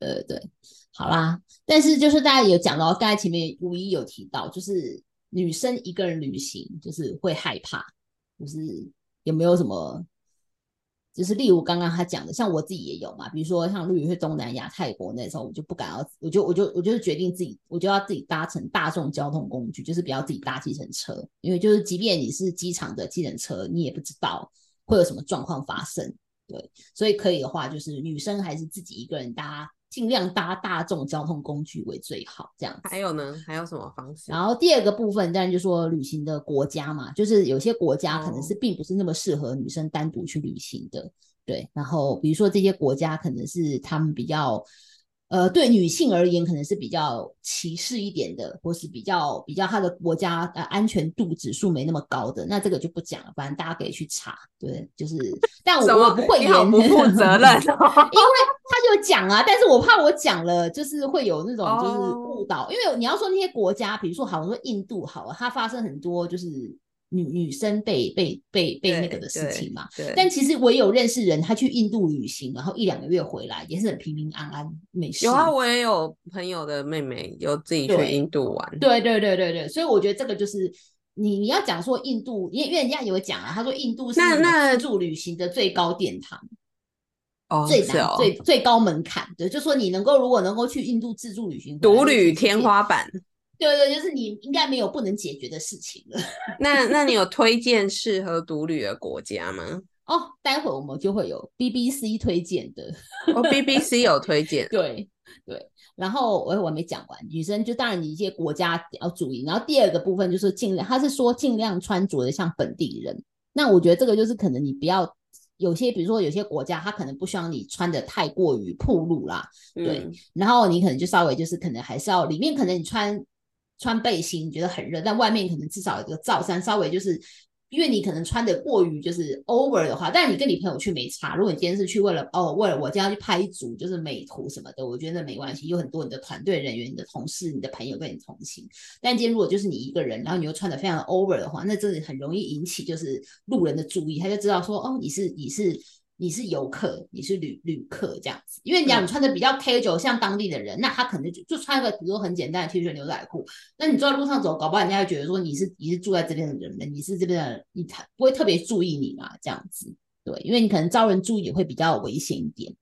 对对，好啦，但是就是大家有讲到，刚才前面五一有提到，就是女生一个人旅行就是会害怕，就是有没有什么？就是例如刚刚他讲的，像我自己也有嘛，比如说像例如去东南亚、泰国那时候，我就不敢要，我就我就我就是决定自己，我就要自己搭乘大众交通工具，就是不要自己搭计程车，因为就是即便你是机场的计程车，你也不知道会有什么状况发生，对，所以可以的话，就是女生还是自己一个人搭。尽量搭大众交通工具为最好，这样。还有呢？还有什么方式？然后第二个部分，当然就说旅行的国家嘛，就是有些国家可能是并不是那么适合女生单独去旅行的，对。然后比如说这些国家可能是他们比较呃，对女性而言可能是比较歧视一点的，或是比较比较他的国家呃安全度指数没那么高的，那这个就不讲了，反正大家可以去查。对，就是，但我我不会言，不负责任，因为他就讲啊，但是我怕我讲了就是会有那种就是误导，因为你要说那些国家，比如说好像说印度好，它发生很多就是。女女生被被被被那个的事情嘛，但其实我有认识人，他去印度旅行，然后一两个月回来也是很平平安安，没事。有啊，我也有朋友的妹妹有自己去印度玩。对对对对对，所以我觉得这个就是你你要讲说印度，因为因为人家有讲啊，他说印度是自助旅行的最高殿堂，哦，最难最最高门槛，对，就说你能够如果能够去印度自助旅行，独旅天花板。对对，就是你应该没有不能解决的事情了。那那你有推荐适合独旅的国家吗？哦，待会我们就会有 BBC 推荐的。哦，BBC 有推荐。对对，然后我我没讲完，女生就当然你一些国家要注意。然后第二个部分就是尽量，他是说尽量穿着的像本地人。那我觉得这个就是可能你不要有些，比如说有些国家他可能不希望你穿的太过于暴露啦。对，然后你可能就稍微就是可能还是要里面可能你穿。穿背心你觉得很热，但外面可能至少有个罩衫，稍微就是因为你可能穿的过于就是 over 的话，但你跟你朋友去没差。如果你今天是去为了哦，为了我今天要去拍一组就是美图什么的，我觉得没关系。有很多你的团队人员、你的同事、你的朋友跟你同行。但今天如果就是你一个人，然后你又穿的非常 over 的话，那真的很容易引起就是路人的注意，他就知道说哦，你是你是。你是游客，你是旅旅客这样子，因为你讲你穿的比较 casual，像当地的人，那他可能就就穿个比如说很简单的 T 恤牛仔裤，那你坐在路上走，搞不好人家会觉得说你是你是住在这边的人呢，你是这边的，你才不会特别注意你嘛，这样子，对，因为你可能招人注意会比较危险一点。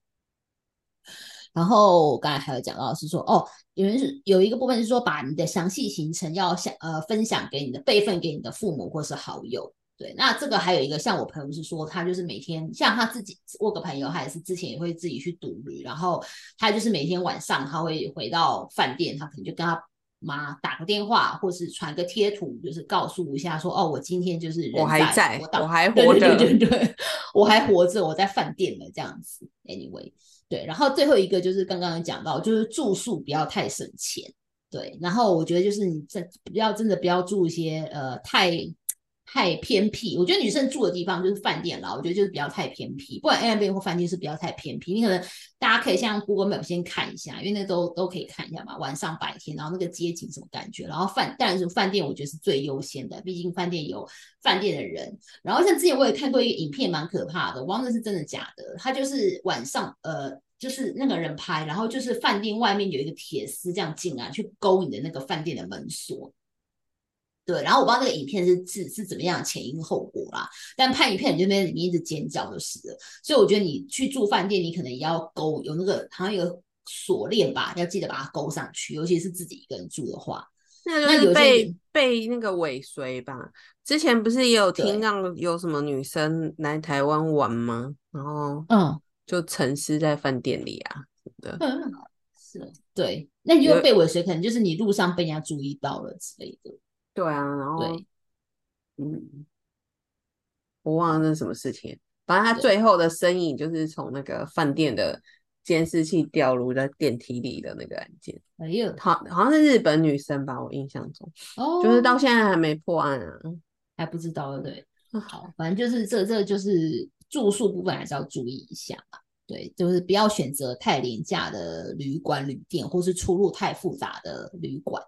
然后我刚才还有讲到是说，哦，有人是有一个部分是说，把你的详细行程要想呃分享给你的备份给你的父母或是好友。对，那这个还有一个，像我朋友是说，他就是每天像他自己，我个朋友他也是之前也会自己去独旅，然后他就是每天晚上他会回到饭店，他可能就跟他妈打个电话，或是传个贴图，就是告诉一下说，哦，我今天就是我还在，我还活着，对对对，我还活着，我在饭店了这样子。Anyway，对，然后最后一个就是刚刚讲到，就是住宿不要太省钱，对，然后我觉得就是你这不要真的不要住一些呃太。太偏僻，我觉得女生住的地方就是饭店啦。我觉得就是比较太偏僻，不管 Airbnb 或饭店是比较太偏僻。你可能大家可以像 Google Map 先看一下，因为那都都可以看一下嘛。晚上、白天，然后那个街景什么感觉。然后饭当然是饭店，我觉得是最优先的，毕竟饭店有饭店的人。然后像之前我也看过一个影片，蛮可怕的，我忘了是真的假的。他就是晚上，呃，就是那个人拍，然后就是饭店外面有一个铁丝这样进来，去勾你的那个饭店的门锁。对，然后我不知道那个影片是是是怎么样前因后果啦，但拍影片你就在里面一直尖叫就是了。所以我觉得你去住饭店，你可能也要勾有那个好像有个锁链吧，要记得把它勾上去，尤其是自己一个人住的话。那就是被被那个尾随吧。之前不是也有听到有什么女生来台湾玩吗？然后嗯，就沉思在饭店里啊什么的。是，对，那你就被尾随，可能就是你路上被人家注意到了之类的。对啊，然后，嗯，我忘了那是什么事情。反正他最后的身影就是从那个饭店的监视器掉入在电梯里的那个案件。哎呦，好，好像是日本女生吧，我印象中。哦，就是到现在还没破案啊，还不知道对。好，反正就是这这就是住宿部分还是要注意一下吧。对，就是不要选择太廉价的旅馆、旅店，或是出入太复杂的旅馆。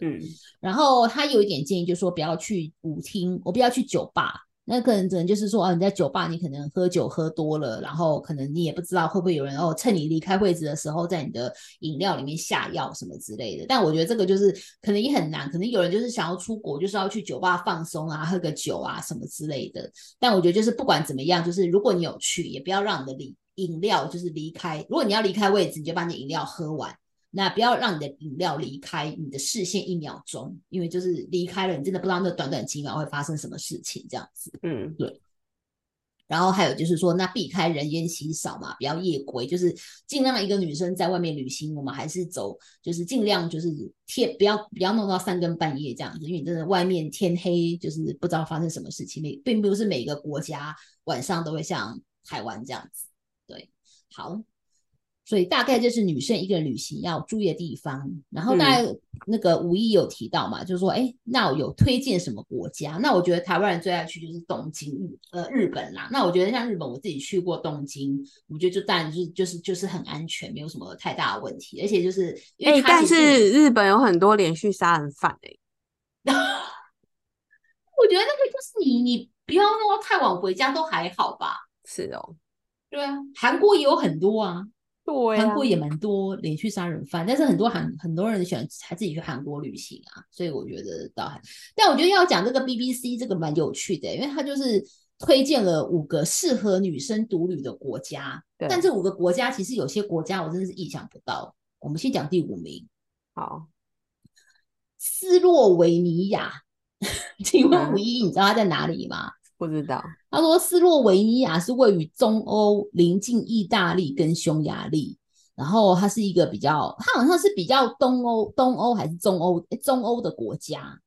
嗯，然后他有一点建议，就是说不要去舞厅，我不要去酒吧。那可能只能就是说，哦，你在酒吧，你可能喝酒喝多了，然后可能你也不知道会不会有人哦，趁你离开位置的时候，在你的饮料里面下药什么之类的。但我觉得这个就是可能也很难，可能有人就是想要出国，就是要去酒吧放松啊，喝个酒啊什么之类的。但我觉得就是不管怎么样，就是如果你有去，也不要让你的饮饮料就是离开。如果你要离开位置，你就把你饮料喝完。那不要让你的饮料离开你的视线一秒钟，因为就是离开了，你真的不知道那短短几秒会发生什么事情，这样子。嗯，对。然后还有就是说，那避开人烟稀少嘛，不要夜归，就是尽量一个女生在外面旅行，我们还是走，就是尽量就是天不要不要弄到三更半夜这样子，因为真的外面天黑，就是不知道发生什么事情。每并不是每个国家晚上都会像台湾这样子。对，好。所以大概就是女生一个旅行要注意的地方。然后大概那个五一有提到嘛，就是说，哎，那有推荐什么国家？那我觉得台湾人最爱去就是东京，呃，日本啦。那我觉得像日本，我自己去过东京，我觉得就当然就是就是就是很安全，没有什么太大的问题。而且就是，哎，但是日本有很多连续杀人犯哎。我觉得那个就是你你不要那么太晚回家都还好吧？是哦，对啊，韩国也有很多啊。对，韩国也蛮多连续杀人犯，但是很多韩很多人喜欢还自己去韩国旅行啊，所以我觉得倒还，但我觉得要讲这个 BBC 这个蛮有趣的，因为它就是推荐了五个适合女生独旅的国家，但这五个国家其实有些国家我真的是意想不到。我们先讲第五名，好，斯洛维尼亚，请问五一你知道它在哪里吗？不知道，他说斯洛维尼亚是位于中欧，临近意大利跟匈牙利，然后它是一个比较，它好像是比较东欧、东欧还是中欧、中欧的国家，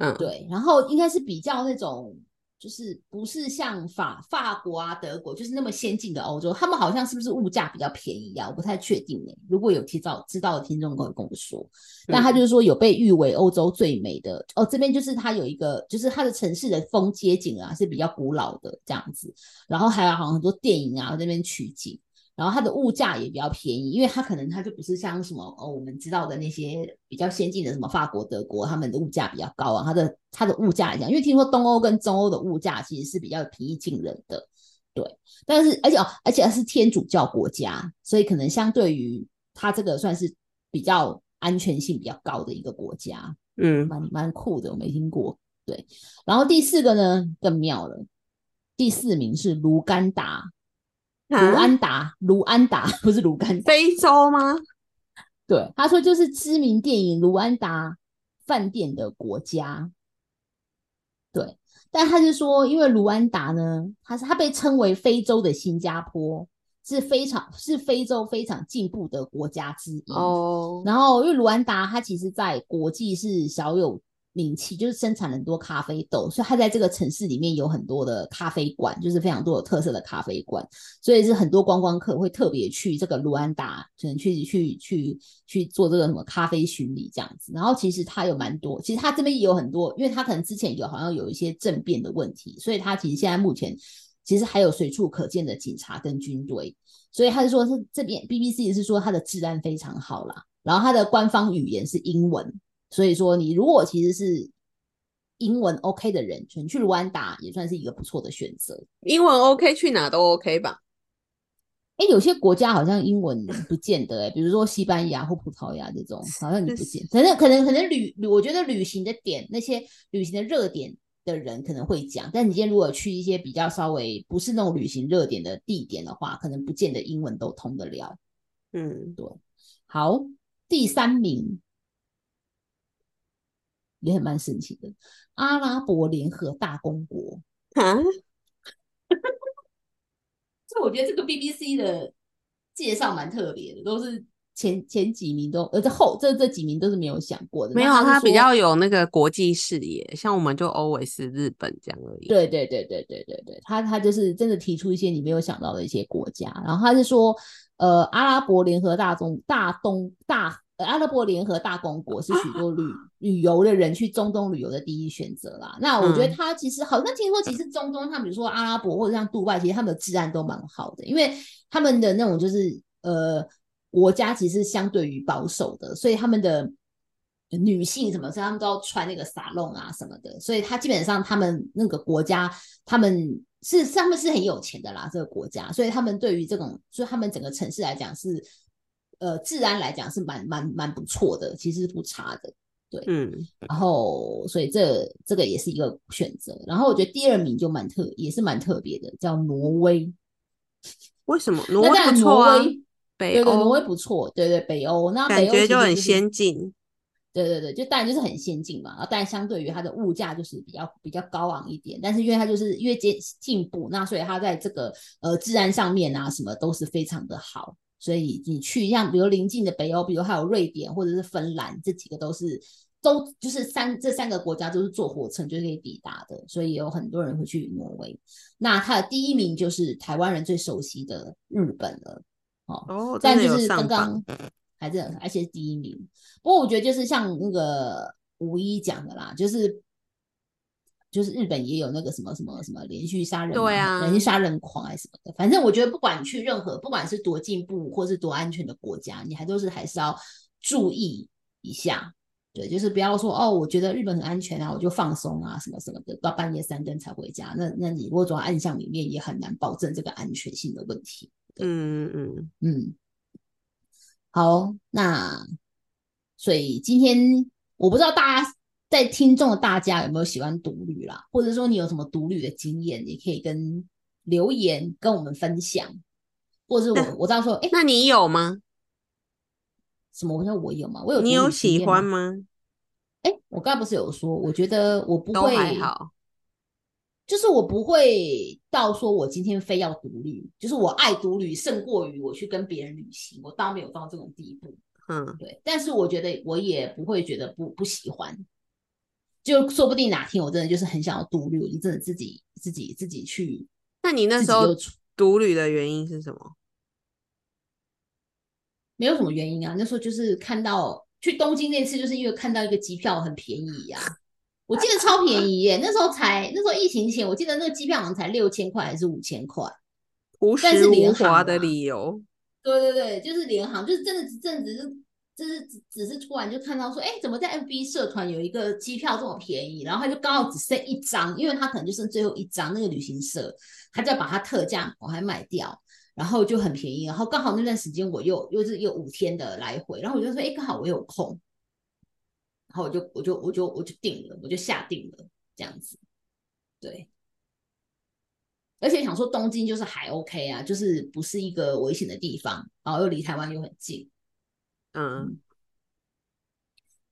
嗯，对，然后应该是比较那种。就是不是像法法国啊、德国，就是那么先进的欧洲，他们好像是不是物价比较便宜啊？我不太确定哎。如果有提早知道的听众可以跟我说。那他就是说有被誉为欧洲最美的哦，这边就是它有一个，就是它的城市的风街景啊是比较古老的这样子，然后还有好像很多电影啊这边取景。然后它的物价也比较便宜，因为它可能它就不是像什么哦，我们知道的那些比较先进的什么法国、德国，他们的物价比较高啊。它的它的物价来讲，因为听说东欧跟中欧的物价其实是比较平易近人的，对。但是而且哦，而且它是天主教国家，所以可能相对于它这个算是比较安全性比较高的一个国家，嗯，蛮蛮酷的，我没听过。对，然后第四个呢更妙了，第四名是卢甘达。卢安达，卢安达 不是卢甘，非洲吗？对，他说就是知名电影《卢安达饭店》的国家。对，但他是说，因为卢安达呢，他是他被称为非洲的新加坡，是非常是非洲非常进步的国家之一。哦，然后因为卢安达，它其实在国际是小有。名气就是生产很多咖啡豆，所以它在这个城市里面有很多的咖啡馆，就是非常多有特色的咖啡馆，所以是很多观光客会特别去这个卢安达，可能去去去去做这个什么咖啡巡礼这样子。然后其实它有蛮多，其实它这边也有很多，因为它可能之前有好像有一些政变的问题，所以它其实现在目前其实还有随处可见的警察跟军队，所以他是说是这边 BBC 是说它的治安非常好啦，然后它的官方语言是英文。所以说，你如果其实是英文 OK 的人，你去卢安达也算是一个不错的选择。英文 OK，去哪都 OK 吧？哎，有些国家好像英文不见得哎，比如说西班牙或葡萄牙这种，好像你不见。可能可能可能旅，我觉得旅行的点，那些旅行的热点的人可能会讲。但你今天如果去一些比较稍微不是那种旅行热点的地点的话，可能不见得英文都通得了。嗯，对。好，第三名。也很蛮神奇的，阿拉伯联合大公国啊，所以我觉得这个 BBC 的介绍蛮特别的，都是前前几名都，呃，这后这这几名都是没有想过的。没有，他比较有那个国际视野，像我们就 always 日本这样而已。对对对对对对对，他他就是真的提出一些你没有想到的一些国家，然后他是说，呃，阿拉伯联合大中大东大。阿拉伯联合大公国是许多旅 旅游的人去中东旅游的第一选择啦。那我觉得他其实好像听说，其实中东，他比如说阿拉伯或者像杜拜，其实他们的治安都蛮好的，因为他们的那种就是呃国家其实相对于保守的，所以他们的女性什么，所以他们都要穿那个撒弄啊什么的，所以他基本上他们那个国家，他们是他们是很有钱的啦，这个国家，所以他们对于这种，就他们整个城市来讲是。呃，治安来讲是蛮蛮蛮不错的，其实不差的，对，嗯，然后所以这这个也是一个选择，然后我觉得第二名就蛮特，也是蛮特别的，叫挪威。为什么？挪威不错啊，北欧，挪威不错，对对，北欧那感觉就很先进，对对对，就当然就是很先进嘛，然后但相对于它的物价就是比较比较高昂一点，但是因为它就是越接进步，那所以它在这个呃治安上面啊什么都是非常的好。所以你去像比如邻近的北欧，比如还有瑞典或者是芬兰，这几个都是都就是三这三个国家都是坐火车就可以抵达的，所以有很多人会去挪威。那它的第一名就是台湾人最熟悉的日本了。哦，哦，但就是刚刚还是而且是第一名。不过我觉得就是像那个五一讲的啦，就是就是日本也有那个什么什么什么连续杀人，对啊连续杀人狂还是什么的。反正我觉得不管你去任何，不管是多进步或是多安全的国家，你还都是还是要注意一下。对，就是不要说哦，我觉得日本很安全啊，我就放松啊，什么什么的，到半夜三更才回家。那那你如果走到暗巷里面，也很难保证这个安全性的问题。嗯嗯，嗯，好，那所以今天我不知道大家在听众的大家有没有喜欢独旅啦，或者说你有什么独旅的经验，也可以跟留言跟我们分享，或者是我我知道说，哎，那你有吗？什么？我说我有吗？我有，你有喜欢？吗？哎，我刚才不是有说，我觉得我不会，还好。就是我不会到说我今天非要独旅，就是我爱独旅胜过于我去跟别人旅行，我倒没有到这种地步。嗯，对，但是我觉得我也不会觉得不不喜欢，就说不定哪天我真的就是很想要独旅，我就真的自己自己自己去。那你那时候独旅的原因是什么？没有什么原因啊，那时候就是看到去东京那次，就是因为看到一个机票很便宜呀、我记得超便宜耶，那时候才那时候疫情前，我记得那个机票好像才六千块还是五千块。无但是实无华的理由。对对对，就是联航，就是真的只真的只是，就是只只是突然就看到说，哎，怎么在 FB 社团有一个机票这么便宜？然后他就刚好只剩一张，因为他可能就剩最后一张，那个旅行社他就把它特价我还卖掉，然后就很便宜。然后刚好那段时间我又又是有五天的来回，然后我就说，哎，刚好我有空，然后我就我就我就我就定了，我就下定了这样子，对。而且想说东京就是还 OK 啊，就是不是一个危险的地方，然后又离台湾又很近，嗯，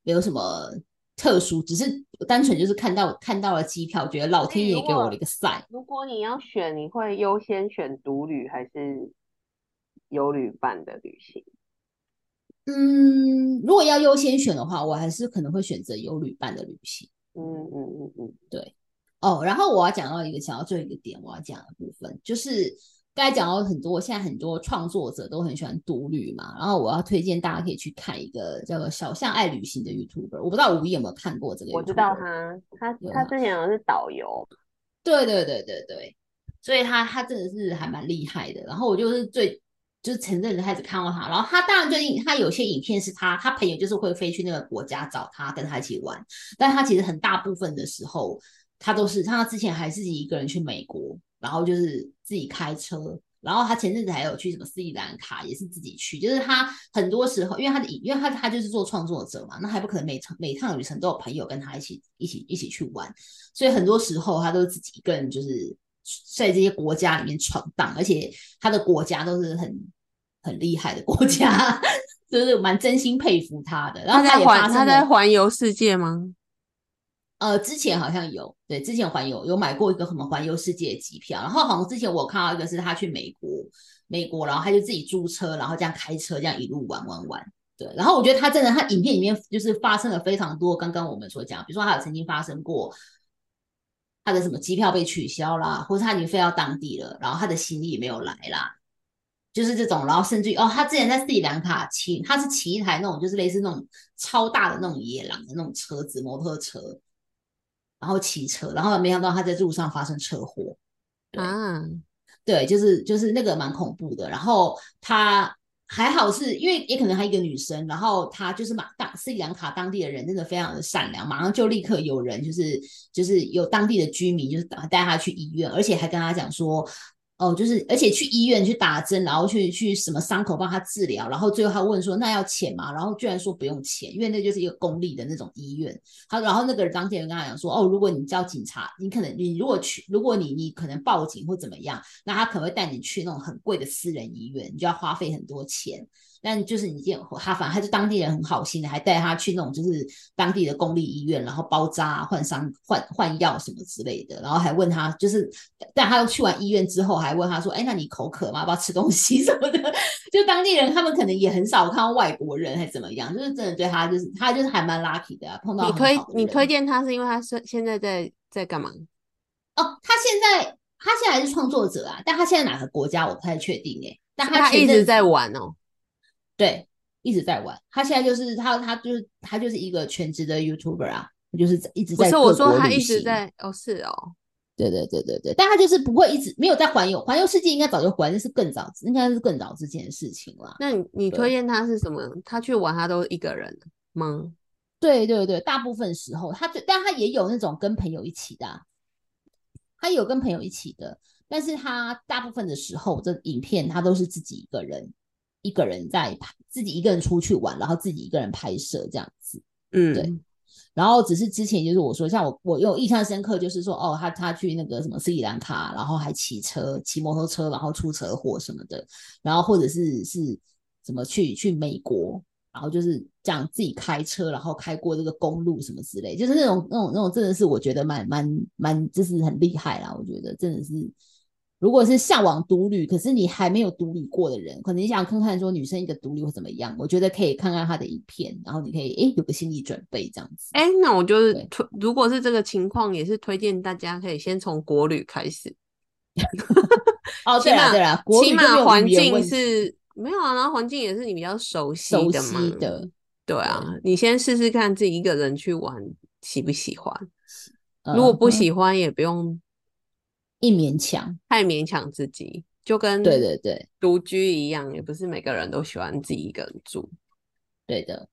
没有什么特殊，只是单纯就是看到看到了机票，觉得老天爷给我了一个 sign。如果你要选，你会优先选独旅还是有旅伴的旅行？嗯，如果要优先选的话，我还是可能会选择有旅伴的旅行。嗯嗯嗯嗯，对哦，然后我要讲到一个想要做一个点，我要讲的部分就是刚才讲到很多，现在很多创作者都很喜欢独旅嘛，然后我要推荐大家可以去看一个叫做小象爱旅行的 YouTuber，我不知道吴一有没有看过这个 YouTuber？我知道他，他他之前好像是导游，对对对对对，所以他他真的是还蛮厉害的。然后我就是最就是前阵子开始看过他，然后他当然最近他有些影片是他他朋友就是会飞去那个国家找他跟他一起玩，但他其实很大部分的时候他都是他之前还自己一个人去美国，然后就是自己开车。然后他前阵子还有去什么斯里兰卡，也是自己去。就是他很多时候，因为他的，因为他他就是做创作者嘛，那还不可能每趟每趟旅程都有朋友跟他一起一起一起去玩，所以很多时候他都是自己一个人，就是在这些国家里面闯荡，而且他的国家都是很很厉害的国家，就是蛮真心佩服他的。然后他在也他在，环游世界吗？呃，之前好像有，对，之前环游有买过一个什么环游世界的机票，然后好像之前我看到一个是他去美国，美国，然后他就自己租车，然后这样开车，这样一路玩玩玩。对，然后我觉得他真的，他影片里面就是发生了非常多刚刚我们所讲，比如说他有曾经发生过他的什么机票被取消啦，或者他已经飞到当地了，然后他的行李没有来啦，就是这种，然后甚至于哦，他之前在斯里兰卡骑，他是骑一台那种就是类似那种超大的那种野狼的那种车子，摩托车，然后骑车，然后没想到他在路上发生车祸，对啊，对，就是就是那个蛮恐怖的。然后他还好是因为也可能她一个女生，然后她就是马当斯里兰卡当地的人真的非常的善良，马上就立刻有人就是就是有当地的居民就是带带她去医院，而且还跟她讲说。哦，就是，而且去医院去打针，然后去去什么伤口帮他治疗，然后最后他问说那要钱吗？然后居然说不用钱，因为那就是一个公立的那种医院。他然后那个当地人跟他讲说，哦，如果你叫警察，你可能你如果去，如果你你可能报警或怎么样，那他可能会带你去那种很贵的私人医院，你就要花费很多钱。但就是你见他，反正他是当地人很好心的，还带他去那种就是当地的公立医院，然后包扎、啊、换伤、换换药什么之类的，然后还问他，就是但他去完医院之后，还问他说，哎，那你口渴吗？要不要吃东西什么的？就当地人他们可能也很少看到外国人，还怎么样，就是真的对他就是他就是还蛮 lucky 的、啊，碰到你推你推荐他是因为他是现在在在干嘛？哦，他现在他现在还是创作者啊，但他现在哪个国家我不太确定哎、但他前阵子一直在玩哦。对一直在玩，他现在就是他他就是他就是一个全职的 YouTuber 啊，就是一直不是在各国旅我说他一直在哦，是哦，对对对对对，但他就是不会一直没有在环游环游世界，应该早就环，那是更早，应该是更早之前的事情了。那你你推荐他是什么？他去玩他都一个人吗？对对对，大部分时候他就，但他也有那种跟朋友一起的啊、他有跟朋友一起的，但是他大部分的时候，这影片他都是自己一个人，一个人在拍，自己一个人出去玩，然后自己一个人拍摄这样子。嗯，对然后只是之前就是我说，像我我有印象深刻，就是说哦，他他去那个什么斯里兰卡，然后还骑车骑摩托车，然后出车祸什么的，然后或者是是什么去去美国，然后就是这样自己开车，然后开过这个公路什么之类，就是那种那种那种真的是我觉得蛮蛮蛮就是很厉害啦，我觉得真的是。如果是向往独旅，可是你还没有独旅过的人，可能你想看看说女生一个独旅会怎么样，我觉得可以看看她的影片，然后你可以诶有个心理准备这样子。哎、那我就是推，如果是这个情况，也是推荐大家可以先从国旅开始，对了对了，起码环境是没有啊，然后环境也是你比较熟悉熟的嘛，悉的，对啊，你先试试看自己一个人去玩喜不喜欢，呃如果不嗯喜欢也不用一勉强，太勉强自己，就跟对对对独居一样，也不是每个人都喜欢自己一个人住。对的，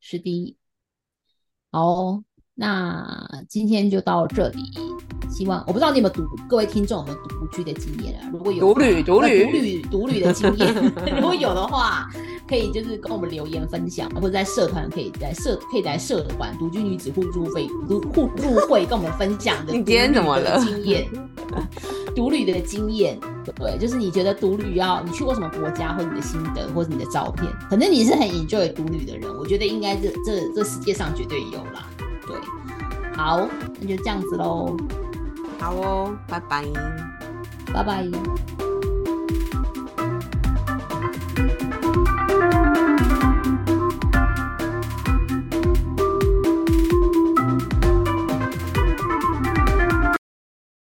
是的。好哦，那今天就到这里。希望我不知道你有没有独，各位听众有没有独居的经验啊？如果有独旅独旅呃独旅独旅的经验，如果有的话，可以就是跟我们留言分享，或者在社团可以在社可以在社团独居女子互助会独互助会跟我们分享的你今天怎么了经验？独旅的经验，对，就是你觉得独旅要你去过什么国家，或者你的心得，或者你的照片，反正你是很 enjoy 独旅的人，我觉得应该这这这世界上绝对有啦。对，好，那就这样子喽，好哦，拜拜。拜拜。